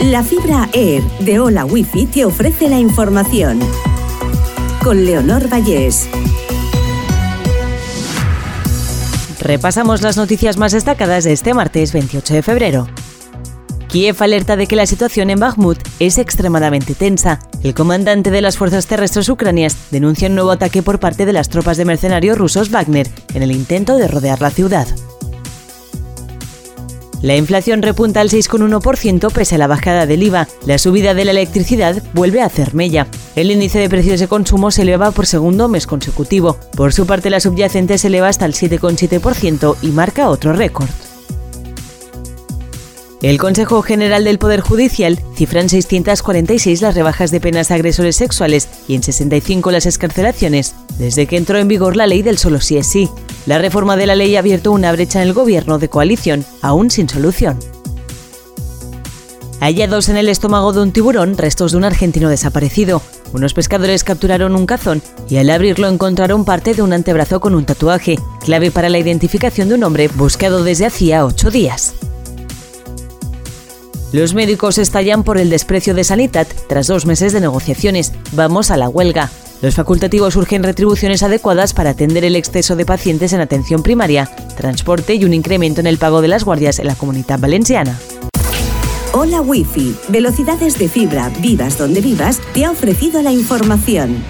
La fibra Air de Hola Wifi te ofrece la información. Con Leonor Vallés. Repasamos las noticias más destacadas de este martes 28 de febrero. Kiev alerta de que la situación en Bakhmut es extremadamente tensa. El comandante de las fuerzas terrestres ucranias denuncia un nuevo ataque por parte de las tropas de mercenarios rusos Wagner en el intento de rodear la ciudad. La inflación repunta al 6,1% pese a la bajada del IVA. La subida de la electricidad vuelve a hacer mella. El índice de precios de consumo se eleva por segundo mes consecutivo. Por su parte, la subyacente se eleva hasta el 7,7% y marca otro récord. El Consejo General del Poder Judicial cifra en 646 las rebajas de penas a agresores sexuales y en 65 las escarcelaciones desde que entró en vigor la ley del solo sí es sí. La reforma de la ley ha abierto una brecha en el gobierno de coalición, aún sin solución. Hallados en el estómago de un tiburón restos de un argentino desaparecido. Unos pescadores capturaron un cazón y al abrirlo encontraron parte de un antebrazo con un tatuaje, clave para la identificación de un hombre buscado desde hacía ocho días. Los médicos estallan por el desprecio de Sanitat tras dos meses de negociaciones. Vamos a la huelga. Los facultativos urgen retribuciones adecuadas para atender el exceso de pacientes en atención primaria, transporte y un incremento en el pago de las guardias en la comunidad valenciana. Hola Wi-Fi, velocidades de fibra, vivas donde vivas, te ha ofrecido la información.